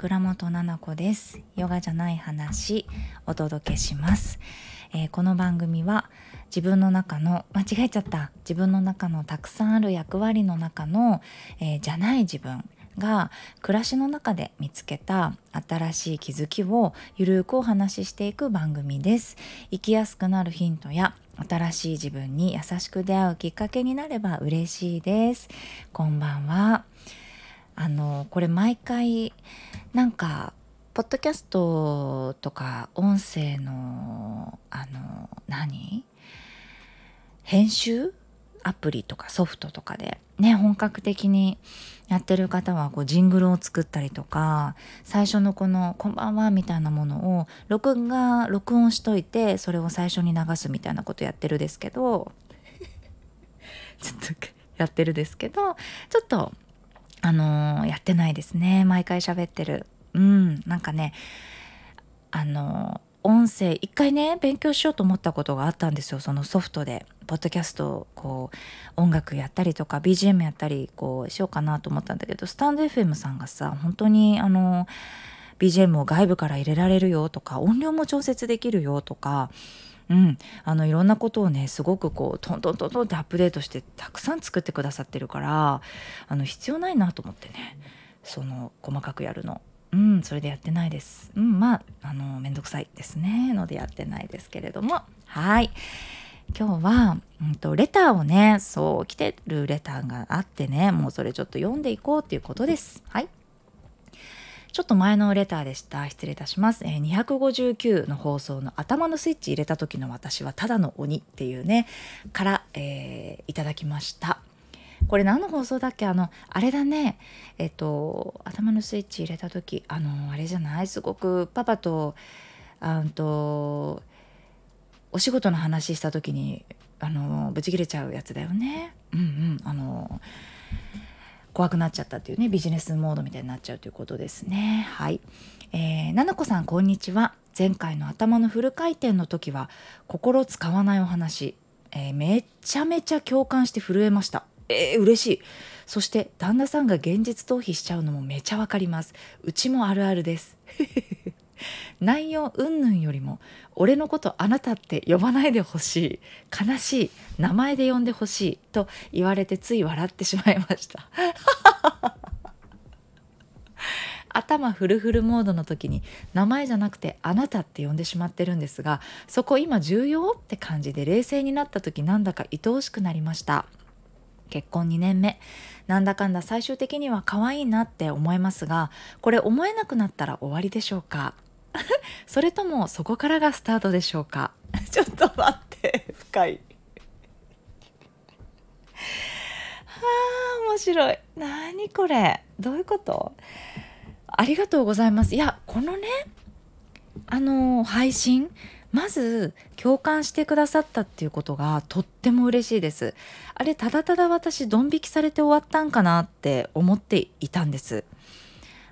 倉本々子です。ヨガじゃない話お届けします、えー、この番組は自分の中の間違えちゃった。自分の中のたくさんある役割の中の、えー、じゃない自分が暮らしの中で見つけた新しい気づきをゆるくお話ししていく番組です。生きやすくなるヒントや新しい自分に優しく出会うきっかけになれば嬉しいです。こんばんは。あのこれ毎回なんかポッドキャストとか音声のあの何？編集？アプリとかソフトとかでね本格的にやってる方はこうジングルを作ったりとか最初のこの「こんばんは」みたいなものを録画録音しといてそれを最初に流すみたいなことやってるですけど ちょっとやってるですけどちょっとあのー、やってないですね。毎回喋ってる。うん。なんかねあのー、音声一回ね勉強しようと思ったことがあったんですよ。そのソフトで。ポッドキャストこう音楽やったりとか BGM やったりこうしようかなと思ったんだけどスタンド FM さんがさ本当にあの BGM を外部から入れられるよとか音量も調節できるよとかうん、あのいろんなことをねすごくこうトントントントンってアップデートしてたくさん作ってくださってるからあの必要ないなと思ってねその細かくやるの。うん、それでやってないです。うん、まあ、あの、めんどくさいですね。のでやってないですけれども。はい。今日は、うんと、レターをね、そう、来てるレターがあってね、もうそれちょっと読んでいこうっていうことです。はい。ちょっと前のレターでした。失礼いたします。えー、259の放送の頭のスイッチ入れた時の私はただの鬼っていうね、から、えー、いただきました。これ何の放送だっけ？あの、あれだね。えっ、と、頭のスイッチ入れた時、あの、あれじゃない？すごくパパと、あんと、お仕事の話した時に、あの、ブチ切れちゃうやつだよね。うんうん。あの、怖くなっちゃったっていうねビジネスモードみたいになっちゃうということですね。はい。えー、ななこさんこんにちは。前回の頭のフル回転の時は心使わないお話、えー、めちゃめちゃ共感して震えました。えー、嬉しい。そして旦那さんが現実逃避しちゃうのもめちゃわかります。うちもあるあるです。内容云々よりも俺のことあなたって呼ばないでほしい悲しい名前で呼んでほしいと言われてつい笑ってしまいました。頭フルフルモードの時に名前じゃなくてあなたって呼んでしまってるんですがそこ今重要って感じで冷静になった時なんだか愛おしくなりました。結婚2年目。なんだかんだ最終的には可愛いなって思えますがこれ思えなくなったら終わりでしょうか？それともそこからがスタートでしょうか？ちょっと待って深い。はあ面白い。何これ？どういうこと？ありがとうございます。いやこのねあの配信まず共感してくださったっていうことがとっても嬉しいです。あれただただ私ドン引きされて終わったんかなって思っていたんです。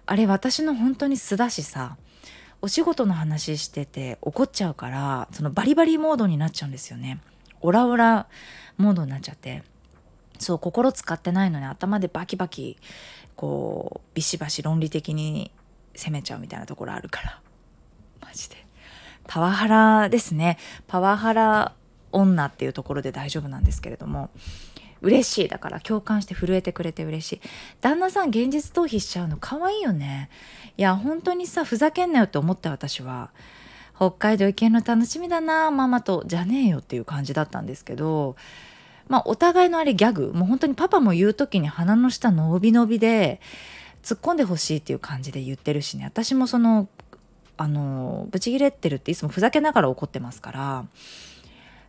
あれ私の本当に素だしさお仕事の話してて怒っちゃうからそのバリバリモードになっちゃうんですよね。オラオラモードになっちゃって。そう心使ってないのに頭でバキバキこうビシバシ論理的に攻めちゃうみたいなところあるから。マジで。パワハラですね。パワハラ女っていうところで大丈夫なんですけれども。嬉しい。だから共感して震えてくれて嬉しい。旦那さん現実逃避しちゃうの可愛いよね。いや本当にさふざけんなよって思った私は。北海道行けるの楽しみだなママとじゃねえよっていう感じだったんですけど。まあお互いのあれギャグもう本当にパパも言う時に鼻の下伸び伸びで突っ込んでほしいっていう感じで言ってるしね。私もそのあのブチギレってるっていつもふざけながら怒ってますから。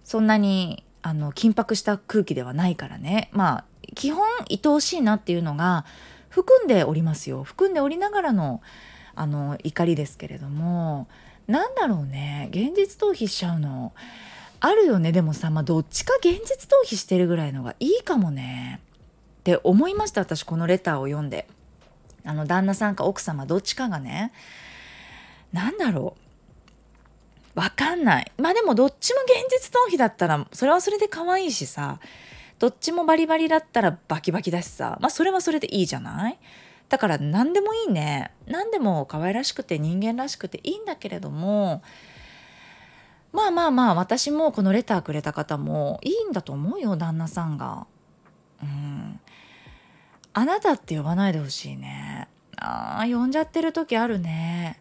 そんなにあの緊迫した空気ではないからね。まあ基本愛おしいなっていうのが含んでおりますよ。含んでおりながらのあの怒りですけれども。なんだろうね。現実逃避しちゃうの。あるよね。でもさまあどっちか現実逃避してるぐらいのがいいかもね。って思いました私このレターを読んで。あの旦那さんか奥様どっちかがね。なんだろう。わかんない。まあでもどっちも現実逃避だったらそれはそれで可愛いしさどっちもバリバリだったらバキバキだしさまあそれはそれでいいじゃない？だから何でもいいね何でも可愛らしくて人間らしくていいんだけれどもまあまあまあ私もこのレターくれた方もいいんだと思うよ旦那さんが。うんあなたって呼ばないでほしいね。あ呼んじゃってる時あるね。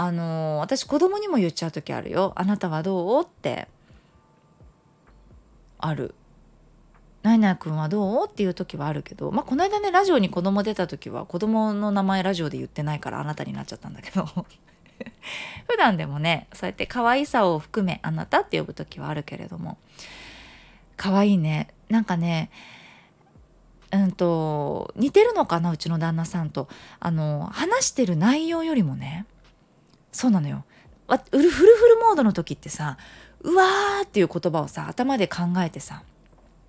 あの私子供にも言っちゃう時あるよ。あなたはどう？って。ある。何々君はどう？っていう時はあるけど。まあこの間ねラジオに子供出た時は子供の名前ラジオで言ってないからあなたになっちゃったんだけど。普段でもねそうやって可愛さを含めあなたって呼ぶ時はあるけれども。可愛いね。なんかねうんと似てるのかなうちの旦那さんと。あの話してる内容よりもねそうなのよフルフルモードの時ってさうわーっていう言葉をさ頭で考えてさ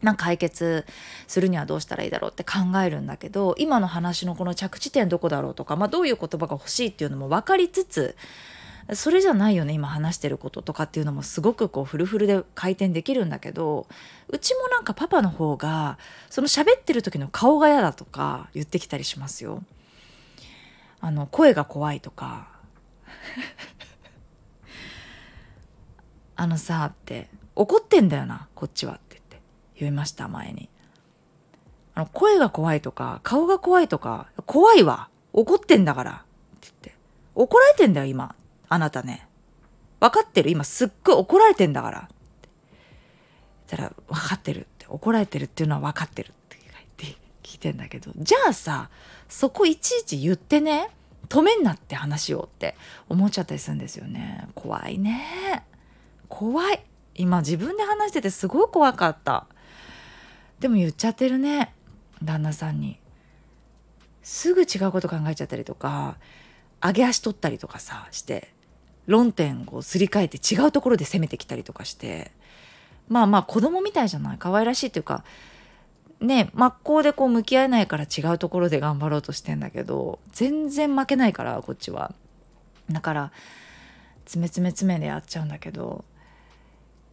なんか解決するにはどうしたらいいだろうって考えるんだけど今の話のこの着地点どこだろうとか、まあ、どういう言葉が欲しいっていうのも分かりつつそれじゃないよね今話してることとかっていうのもすごくこうフルフルで回転できるんだけどうちもなんかパパの方がその喋ってる時の顔が嫌だとか言ってきたりしますよ。あの声が怖いとか あのさって怒ってんだよなこっちはって言って言いました前に。あの声が怖いとか顔が怖いとか怖いわ怒ってんだからって言って怒られてんだよ今あなたね。分かってる？今すっごい怒られてんだから。って言ったら、分かってるって。怒られてるっていうのは分かってるって言って聞いてんだけど、じゃあさ、そこいちいち言ってね、止めんなって話をって思っちゃったりするんですよね。怖いね。怖い。今自分で話しててすごい怖かった。でも言っちゃってるね。旦那さんに。すぐ違うこと考えちゃったりとか、上げ足取ったりとかさ、して、論点をすり替えて違うところで攻めてきたりとかしてまあまあ子供みたいじゃない？可愛らしいっていうかね真っ向でこう向き合えないから違うところで頑張ろうとしてんだけど全然負けないからこっちは。だから詰め詰め詰めでやっちゃうんだけど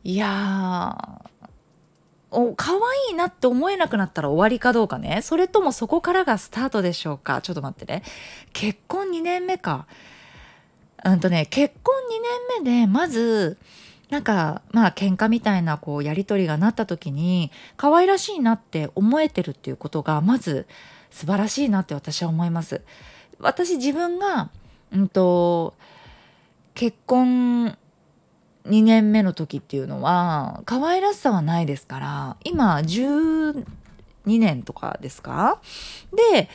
いやお可愛いなって思えなくなったら終わりかどうかね。それともそこからがスタートでしょうか。ちょっと待ってね。結婚2年目か。うんとね、結婚2年目で、まず、なんか、まあ、喧嘩みたいな、こう、やりとりがなった時に、可愛らしいなって思えてるっていうことが、まず、素晴らしいなって私は思います。私自分が、うんと、結婚2年目の時っていうのは、可愛らしさはないですから、今、12年とかですか？で、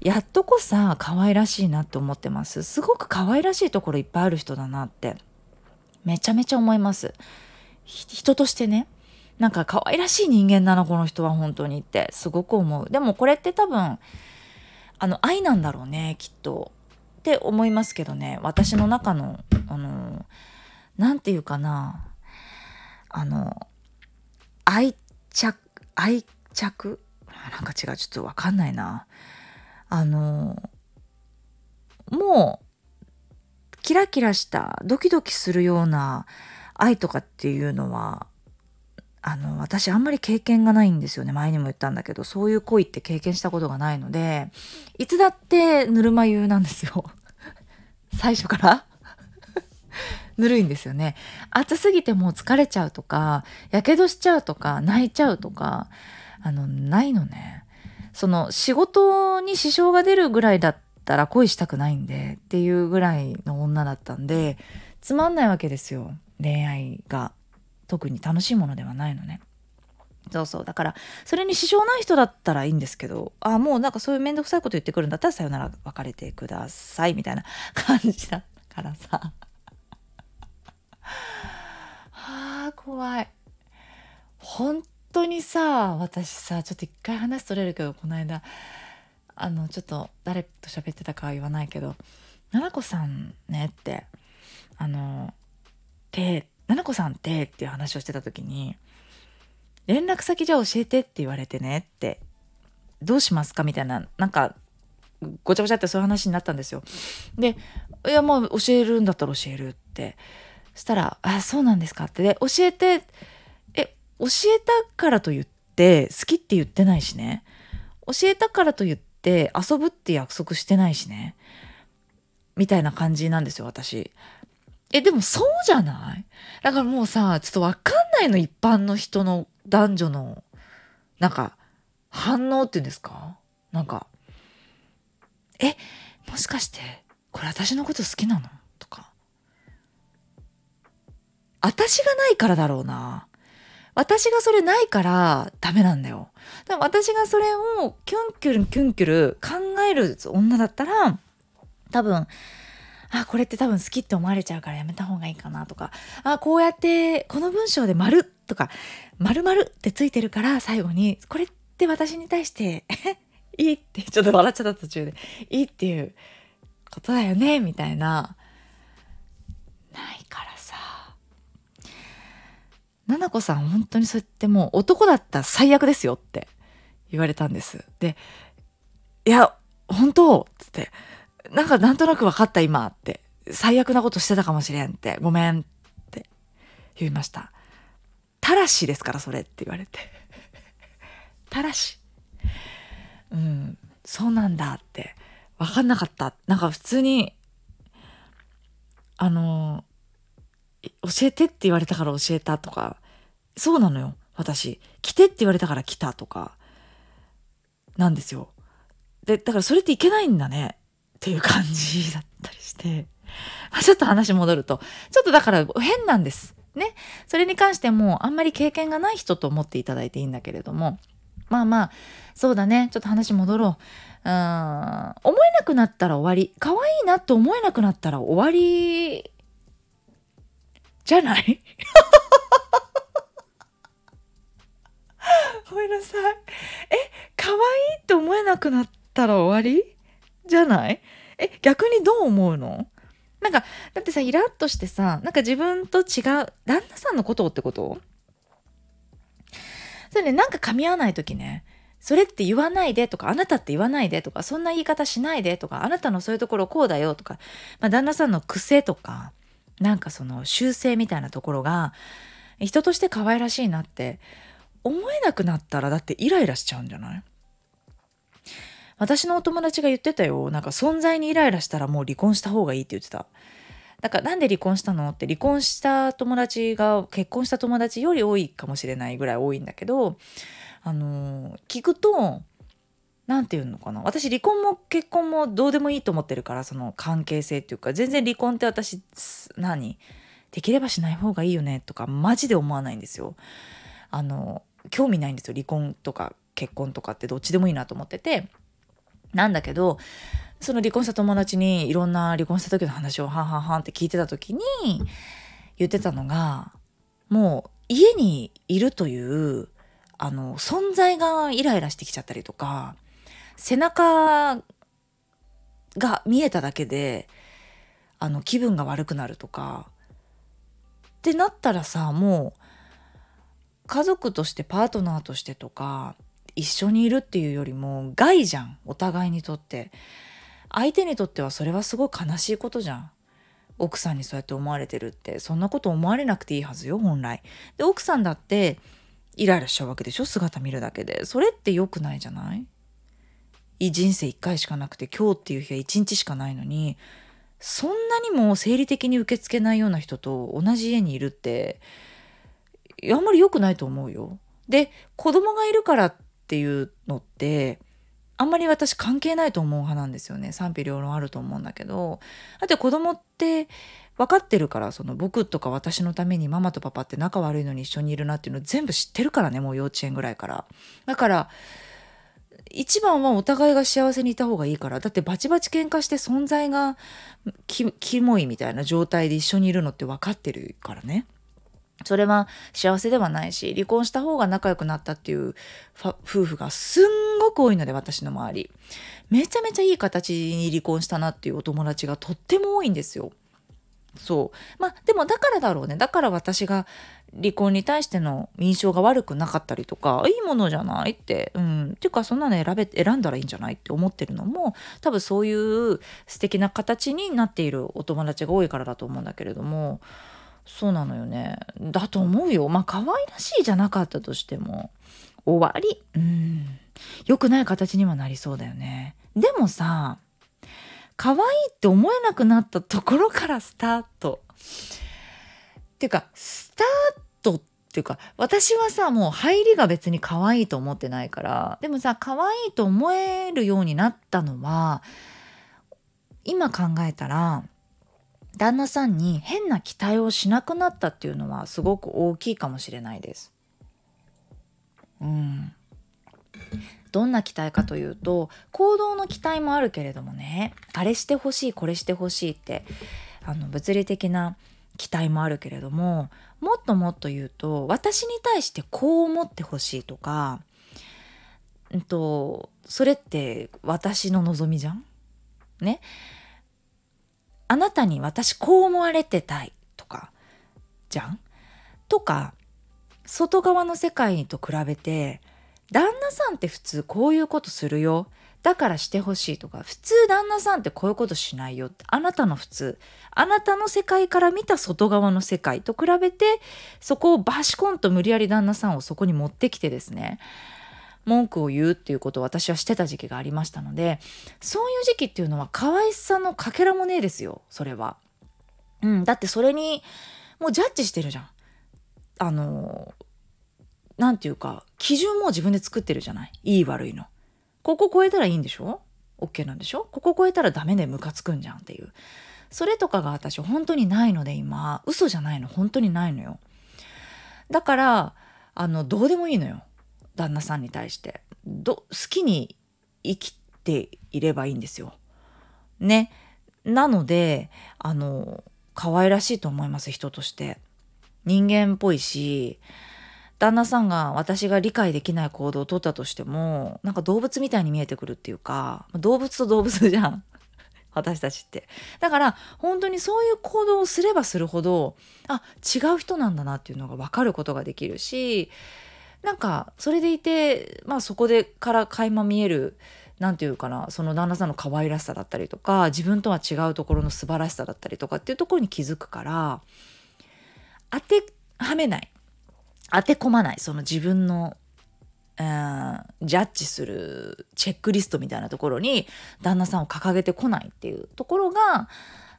やっとこさ可愛らしいなって思ってます。すごく可愛らしいところいっぱいある人だなって。めちゃめちゃ思います。人としてねなんか可愛らしい人間だなこの人は本当にってすごく思う。でもこれって多分あの愛なんだろうねきっと。って思いますけどね私の中のあの何て言うかなあの愛着愛着？なんか違うちょっと分かんないな。あのもうキラキラしたドキドキするような愛とかっていうのはあの私あんまり経験がないんですよね。前にも言ったんだけどそういう恋って経験したことがないのでいつだってぬるま湯なんですよ。最初から。ぬるいんですよね。暑すぎてもう疲れちゃうとかやけどしちゃうとか泣いちゃうとかあのないのね。その仕事に支障が出るぐらいだったたら恋したくないんでっていうぐらいの女だったんでつまんないわけですよ。恋愛が特に楽しいものではないのね。そうそう。だからそれに支障ない人だったらいいんですけどあもうなんかそういう面倒くさいこと言ってくるんだったらさよなら別れてくださいみたいな感じだったからさ。はあ怖い。本当にさ私さちょっと一回話取れるけどこの間あのちょっと誰と喋ってたかは言わないけど「ななこさんね」ってあの「てななこさんって」っていう話をしてた時に「連絡先じゃ教えて」って言われてねって「どうしますか?」みたいななんかごちゃごちゃってそういう話になったんですよ。で「いやもう教えるんだったら教える」ってそしたら「あそうなんですか」ってで教えてえ教えたからと言って好きって言ってないしね教えたからと言っって遊ぶって約束してないしね。みたいな感じなんですよ私。えでもそうじゃない？だからもうさちょっとわかんないの一般の人の男女のなんか反応っていうんですか？なんかえもしかしてこれ私のこと好きなの？とか。私がないからだろうな。私がそれないからダメなんだよ。だから私がそれをキュンキュルキュンキュル考える女だったら多分あこれって多分好きって思われちゃうからやめた方がいいかなとかあこうやってこの文章で丸とか丸々ってついてるから最後にこれって私に対して いいってちょっと笑っちゃった途中でいいっていうことだよねみたいなないからさななこさん本当にそうやってもう男だったら最悪ですよって言われたんですでいや本当つってなんかなんとなく分かった今って。最悪なことしてたかもしれんって。ごめんって言いました。たらしですからそれって言われて。たらし。うん、そうなんだって分かんなかった。なんか普通に、あの、教えてって言われたから教えたとか、そうなのよ、私。来てって言われたから来たとか、なんですよ。で、だからそれっていけないんだね。っていう感じだったりして、まあ、ちょっと話戻ると、ちょっとだから変なんです。ね。それに関してもあんまり経験がない人と思っていただいていいんだけれども、まあまあ、そうだね。ちょっと話戻ろう。うん、思えなくなったら終わり。可愛いなと思えなくなったら終わり、じゃない？ごめんなさい。え、可愛いって思えなくなったら終わり？じゃない？え、逆にどう思うの？なんか、だってさ、イラッとしてさ、なんか自分と違う、旦那さんのことをってこと？それね、なんか噛み合わない時ね、それって言わないでとか、あなたって言わないでとか、そんな言い方しないでとか、あなたのそういうところこうだよとか、まあ、旦那さんの癖とか、なんかその修正みたいなところが、人として可愛らしいなって思えなくなったら、だってイライラしちゃうんじゃない？私のお友達が言ってたよ。なんか存在にイライラしたらもう離婚した方がいいって言ってた。だからなんで離婚したの？って離婚した友達が結婚した友達より多いかもしれないぐらい多いんだけど、あのー、聞くと、何て言うのかな。私離婚も結婚もどうでもいいと思ってるからその関係性っていうか全然離婚って私何？できればしない方がいいよねとかマジで思わないんですよ。あの興味ないんですよ。離婚とか結婚とかってどっちでもいいなと思ってて。なんだけど、その離婚した友達にいろんな離婚した時の話をはんはんはんって聞いてた時に言ってたのが、もう家にいるという、あの、存在がイライラしてきちゃったりとか、背中が見えただけで、あの、気分が悪くなるとか、ってなったらさ、もう、家族としてパートナーとしてとか一緒にいるっていうよりも害じゃんお互いにとって。相手にとってはそれはすごい悲しいことじゃん。奥さんにそうやって思われてるって。そんなこと思われなくていいはずよ本来。で奥さんだってイライラしちゃうわけでしょ姿見るだけで。それって良くないじゃない？いい人生一回しかなくて今日っていう日は一日しかないのにそんなにも生理的に受け付けないような人と同じ家にいるってあんまり良くないと思うよ。で子供がいるからっていうのってあんまり私関係ないと思う派なんですよね。賛否両論あると思うんだけど。だって子供って分かってるからその僕とか私のためにママとパパって仲悪いのに一緒にいるなっていうの全部知ってるからねもう幼稚園ぐらいから。だから一番はお互いが幸せにいた方がいいからだってバチバチ喧嘩して存在がキモいみたいな状態で一緒にいるのって分かってるからねそれは幸せではないし、離婚した方が仲良くなったっていう夫婦がすんごく多いので、私の周り。めちゃめちゃいい形に離婚したなっていうお友達がとっても多いんですよ。そう。まあ、でもだからだろうね。だから私が離婚に対しての印象が悪くなかったりとか、いいものじゃないって、うん。っていうか、そんなの選べ、選んだらいいんじゃないって思ってるのも、多分そういう素敵な形になっているお友達が多いからだと思うんだけれども、そうなのよね。だと思うよ。まあ可愛らしいじゃなかったとしても終わりうん良くない形にはなりそうだよねでもさ可愛いって思えなくなったところからスタートっていうかスタートっていうか私はさもう入りが別に可愛いと思ってないからでもさ可愛いと思えるようになったのは今考えたら旦那さんに変な期待をしなくなったっていうのはすごく大きいかもしれないです。うん。どんな期待かというと行動の期待もあるけれどもねあれしてほしいこれしてほしいってあの物理的な期待もあるけれどももっともっと言うと私に対してこう思ってほしいとか、うんと、それって私の望みじゃん？ね？あなたに私こう思われてたいとかじゃん？とか外側の世界と比べて旦那さんって普通こういうことするよだからしてほしいとか普通旦那さんってこういうことしないよってあなたの普通あなたの世界から見た外側の世界と比べてそこをバシコンと無理やり旦那さんをそこに持ってきてですね文句を言うっていうことを私はしてた時期がありましたのでそういう時期っていうのは可愛さのかけらもねえですよそれは。うん、だってそれにもうジャッジしてるじゃん。あの何て言うか基準も自分で作ってるじゃない？いい悪いの。ここ超えたらいいんでしょ ?OK なんでしょ？ここ超えたらダメでムカつくんじゃんっていう。それとかが私本当にないので今嘘じゃないの本当にないのよ。だからあのどうでもいいのよ。旦那さんに対してど好きに生きていればいいんですよ。ね。なのであの可愛らしいと思います人として。人間っぽいし旦那さんが私が理解できない行動をとったとしてもなんか動物みたいに見えてくるっていうか動物と動物じゃん 私たちって。だから本当にそういう行動をすればするほどあ違う人なんだなっていうのが分かることができるしなんかそれでいてまあそこでから垣間見える何て言うかなその旦那さんの可愛らしさだったりとか自分とは違うところの素晴らしさだったりとかっていうところに気づくから当てはめない当て込まないその自分の、うん、ジャッジするチェックリストみたいなところに旦那さんを掲げてこないっていうところが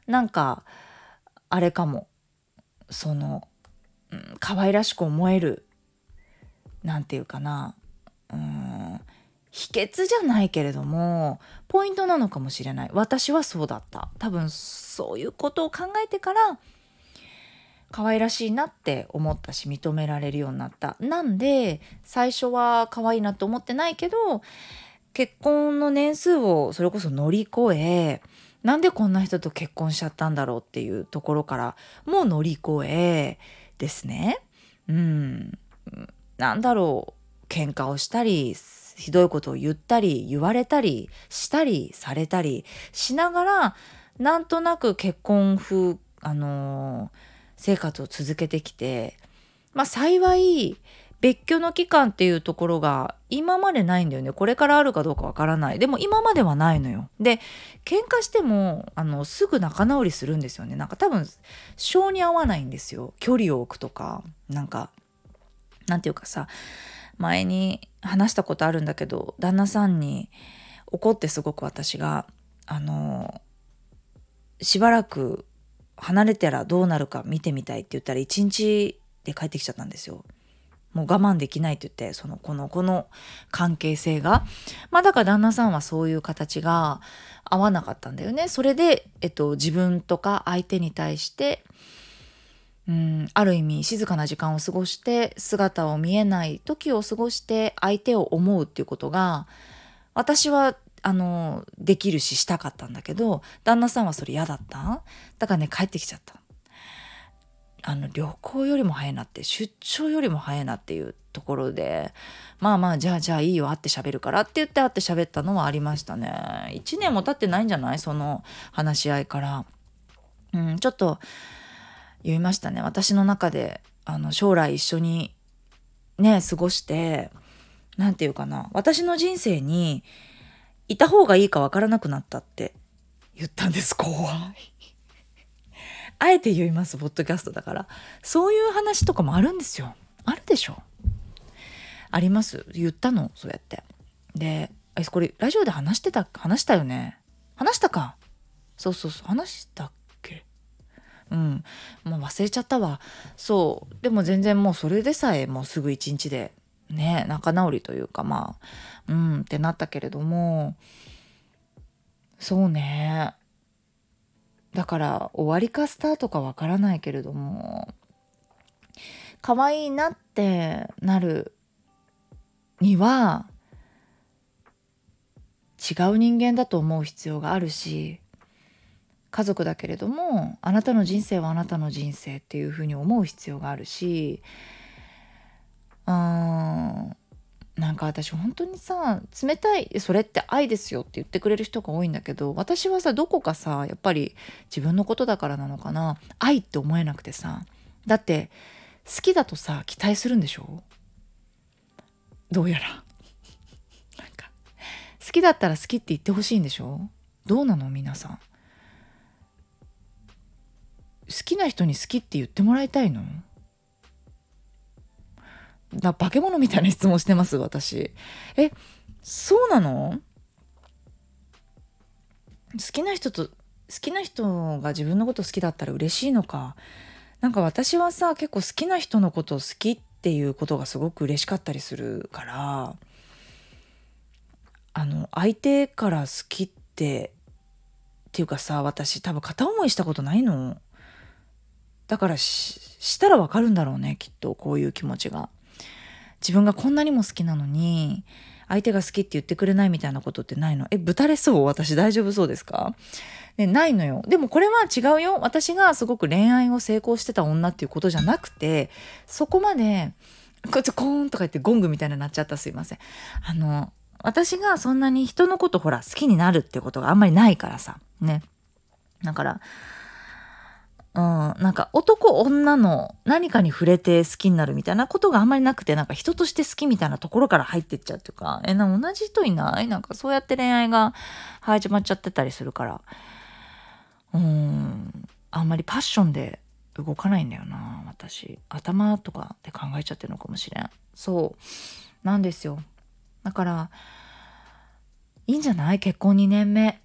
なんかあれかも。その、うん、可愛らしく思える何て言うかな。うん秘訣じゃないけれどもポイントなのかもしれない。私はそうだった。多分そういうことを考えてから可愛らしいなって思ったし認められるようになった。なんで最初は可愛いなと思ってないけど結婚の年数をそれこそ乗り越えなんでこんな人と結婚しちゃったんだろうっていうところからもう乗り越えですね。うん。なんだろう。喧嘩をしたりひどいことを言ったり言われたりしたりされたりしながらなんとなく結婚風あのー、生活を続けてきてまあ幸い別居の期間っていうところが今までないんだよね。これからあるかどうかわからない。でも今まではないのよ。で喧嘩してもあのすぐ仲直りするんですよね。なんか多分性に合わないんですよ。距離を置くとか。なんか何て言うかさ前に話したことあるんだけど旦那さんに怒ってすごく私があのしばらく離れたらどうなるか見てみたいって言ったら一日で帰ってきちゃったんですよ。もう我慢できないって言ってそのこのこの関係性がまあだから旦那さんはそういう形が合わなかったんだよね。それで、えっと、自分とか相手に対してうんある意味静かな時間を過ごして姿を見えない時を過ごして相手を思うっていうことが私はあのできるししたかったんだけど旦那さんはそれ嫌だった？だからね帰ってきちゃった。あの旅行よりも早いなって出張よりも早いなっていうところでまあまあじゃあじゃあいいよ会って喋るからって言って会って喋ったのはありましたね。1年も経ってないんじゃない？その話し合いから。うんちょっと言いましたね。私の中であの将来一緒にね過ごして何て言うかな。私の人生にいた方がいいかわからなくなったって。言ったんです怖い あえて言いますポッドキャストだから。そういう話とかもあるんですよ。あるでしょ。あります。言ったのそうやって。でえこれラジオで話してた話したよね。話したか。そうそうそう。話したっけ。うん。もう忘れちゃったわ。そう。でも全然もうそれでさえもうすぐ一日でね仲直りというかまあうんってなったけれどもそうね。だから終わりかスタートかわからないけれども可愛いなってなるには違う人間だと思う必要があるし家族だけれどもあなたの人生はあなたの人生っていうふうに思う必要があるしうん。なんか私本当にさ冷たいそれって愛ですよって言ってくれる人が多いんだけど私はさどこかさやっぱり自分のことだからなのかな。愛って思えなくてさ。だって好きだとさ期待するんでしょ？どうやら。なんか好きだったら好きって言ってほしいんでしょ？どうなの？皆さん。好きな人に好きって言ってもらいたいの？だ化け物みたいな質問してます私。えそうなの？好きな人と好きな人が自分のこと好きだったら嬉しいのか。なんか私はさ結構好きな人のことを好きっていうことがすごく嬉しかったりするから。あの相手から好きってっていうかさ私多分片思いしたことないの。だからしたらわかるんだろうねきっとこういう気持ちが。自分がこんなにも好きなのに相手が好きって言ってくれないみたいなことってないの？えぶたれそう？私大丈夫そうですか？ね、ないのよ。でもこれは違うよ。私がすごく恋愛を成功してた女っていうことじゃなくてそこまでこちコーンとか言ってゴングみたいになっちゃった。すいません。あの私がそんなに人のことほら好きになるってことがあんまりないからさ。ね。だからうん、なんか男女の何かに触れて好きになるみたいなことがあんまりなくてなんか人として好きみたいなところから入ってっちゃうっていうか。えな同じ人いない？なんかそうやって恋愛が始まっちゃってたりするから。うん。あんまりパッションで動かないんだよな私。頭とかで考えちゃってるのかもしれん。そう。なんですよ。だからいいんじゃない？結婚2年目。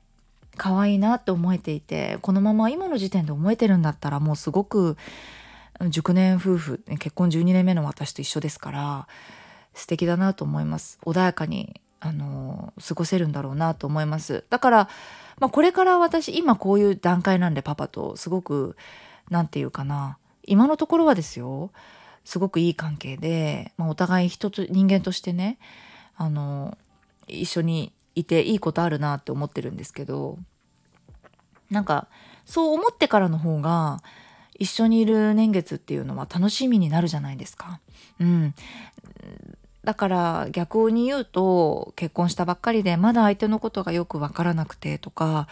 可愛いなって思えていてこのまま今の時点で思えてるんだったらもうすごく熟年夫婦結婚12年目の私と一緒ですから素敵だなと思います。穏やかにあの過ごせるんだろうなと思います。だから、まあ、これから私今こういう段階なんでパパとすごく何て言うかな今のところはですよすごくいい関係で、まあ、お互い人と人間としてねあの一緒にいていいことあるなって思ってるんですけどなんかそう思ってからの方が一緒にいる年月っていうのは楽しみになるじゃないですか。うん、だから逆に言うと結婚したばっかりでまだ相手のことがよく分からなくてとか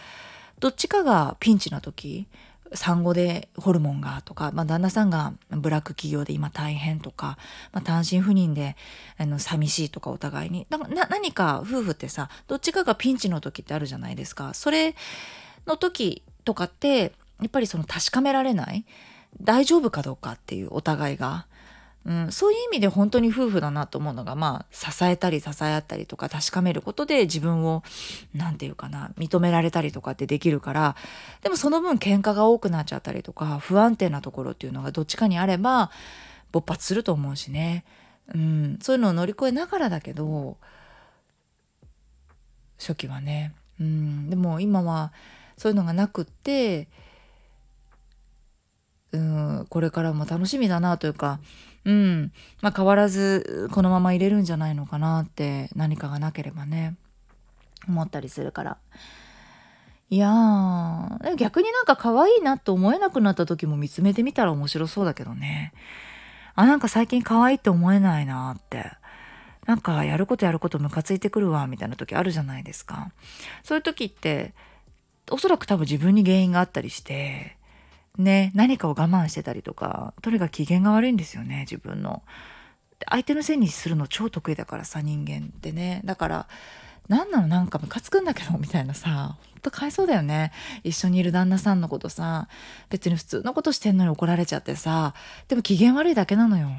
どっちかがピンチの時産後でホルモンがとか、まあ、旦那さんがブラック企業で今大変とか、まあ、単身赴任であの寂しいとかお互いに。だから何か夫婦ってさどっちかがピンチの時ってあるじゃないですか。それの時とかってやっぱりその確かめられない大丈夫かどうかっていうお互いがうん、そういう意味で本当に夫婦だなと思うのが、まあ、支えたり支え合ったりとか確かめることで自分を、なんていうかな、認められたりとかってできるから、でもその分喧嘩が多くなっちゃったりとか、不安定なところっていうのがどっちかにあれば、勃発すると思うしね。うん、そういうのを乗り越えながらだけど、初期はね。うん、でも今はそういうのがなくって、うん、これからも楽しみだなというか、うん。まあ変わらずこのまま入れるんじゃないのかなって何かがなければね、思ったりするから。いやー、逆になんか可愛いなと思えなくなった時も見つめてみたら面白そうだけどね。あ、なんか最近可愛いって思えないなって。なんかやることやることムカついてくるわみたいな時あるじゃないですか。そういう時っておそらく多分自分に原因があったりしてね、何かを我慢してたりとか、とにかく機嫌が悪いんですよね、自分の。相手のせいにするの超得意だからさ、人間ってね。だから、何なのなんかムカつくんだけど、みたいなさ、ほんとかわいそうだよね。一緒にいる旦那さんのことさ、別に普通のことしてんのに怒られちゃってさ、でも機嫌悪いだけなのよ。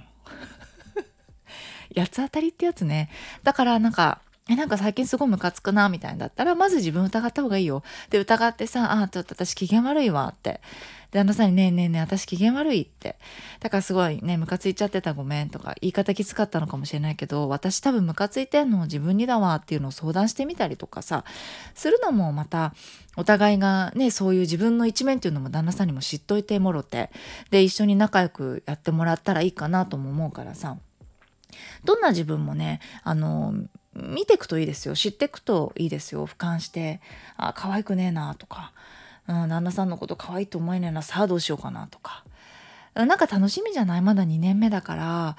八つ当たりってやつね。だからなんか、え、なんか最近すごいムカつくな、みたいなだったら、まず自分疑った方がいいよ。で、疑ってさ、あ、ちょっと私機嫌悪いわって。で、あのさんにねえねえねえ、私機嫌悪いって。だからすごいね、ムカついちゃってたごめんとか、言い方きつかったのかもしれないけど、私多分ムカついてんの自分にだわっていうのを相談してみたりとかさ、するのもまた、お互いがね、そういう自分の一面っていうのも旦那さんにも知っといてもろて、で、一緒に仲良くやってもらったらいいかなとも思うからさ、どんな自分もね、あの、見ていくといいですよ。知っていくといいですよ。俯瞰して、あ、可愛くねえなとか、うん、旦那さんのこと可愛いと思えねえな、さあどうしようかなとか。なんか楽しみじゃない？まだ2年目だから、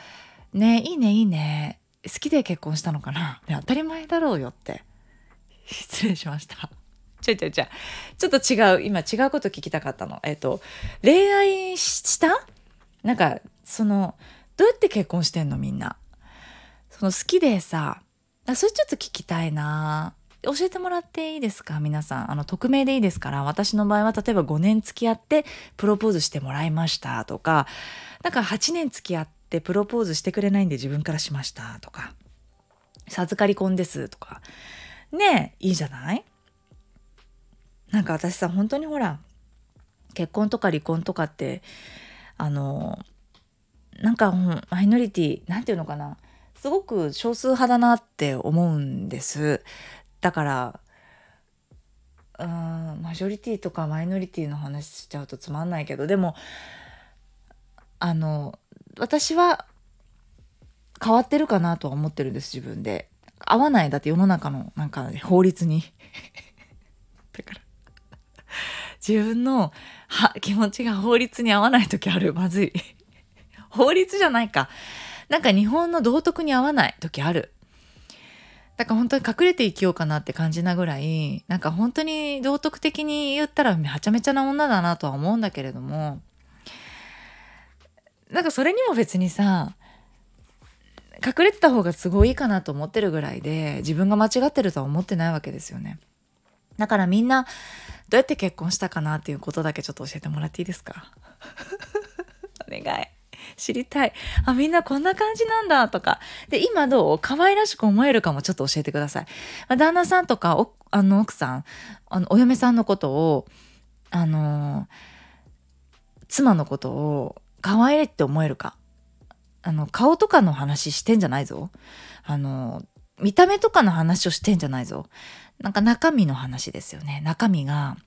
ねいいねいいね。好きで結婚したのかな、ね、当たり前だろうよって。失礼しました。ちょいちょいちょい。ちょっと違う、今違うこと聞きたかったの。えっ、と、恋愛した？なんか、その、どうやって結婚してんのみんな？その好きでさ、あそれちょっと聞きたいな。教えてもらっていいですか？皆さん。あの、匿名でいいですから、私の場合は例えば5年付き合ってプロポーズしてもらいました。とか、なんか8年付き合ってプロポーズしてくれないんで自分からしました。とか、授かり婚です。とか。ねえ、いいじゃない？なんか私さ、本当にほら、結婚とか離婚とかって、あの、なんかマイノリティ、なんていうのかな？すごく少数派だなって思うんです。だからうんマジョリティとかマイノリティの話しちゃうとつまんないけどでもあの私は変わってるかなとは思ってるんです自分で。合わないだって世の中のなんか法律に。だから自分のは気持ちが法律に合わない時ある。まずい。法律じゃないか。なんか日本の道徳に合わない時あるだから本当に隠れて生きようかなって感じなぐらい、なんか本当に道徳的に言ったらはちゃめちゃな女だなとは思うんだけれども、なんかそれにも別にさ、隠れてた方がすごいいいかなと思ってるぐらいで、自分が間違ってるとは思ってないわけですよね。だからみんな、どうやって結婚したかなっていうことだけちょっと教えてもらっていいですか？お願い。知りたい。あ、みんなこんな感じなんだとか。で、今どう？可愛らしく思えるかもちょっと教えてください。ま、旦那さんとか、お、あの、奥さん、あの、お嫁さんのことを、あの、妻のことを可愛いって思えるか。あの、顔とかの話してんじゃないぞ。あの、見た目とかの話をしてんじゃないぞ。なんか中身の話ですよね。中身が、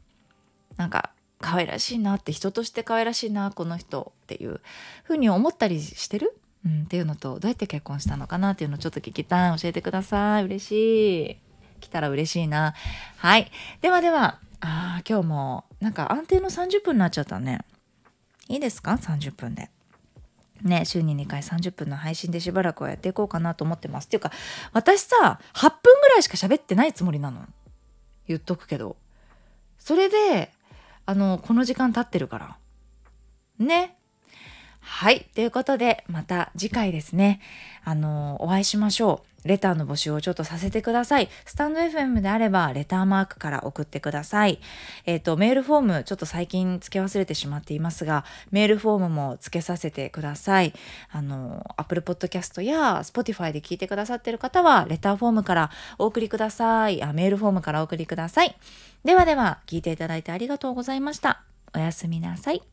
なんか可愛らしいなって人として可愛らしいなこの人っていうふうに思ったりしてる、うん、っていうのとどうやって結婚したのかなっていうのをちょっと聞きたい。教えてください。嬉しい。来たら嬉しいな。はい。ではではあ今日もなんか安定の30分になっちゃったね。いいですか？30分で。ね、週に2回30分の配信でしばらくはやっていこうかなと思ってます。っていうか、私さ、8分ぐらいしか喋ってないつもりなの。言っとくけど。それで、あの、この時間経ってるから。ね。はい。ということで、また次回ですね。あの、お会いしましょう。レターの募集をちょっとさせてください。スタンド FM であれば、レターマークから送ってください。えっ、ー、と、メールフォーム、ちょっと最近付け忘れてしまっていますが、メールフォームも付けさせてください。あの、Apple Podcast や Spotify で聞いてくださってる方は、レターフォームからお送りください。あ、メールフォームからお送りください。ではでは、聞いていただいてありがとうございました。おやすみなさい。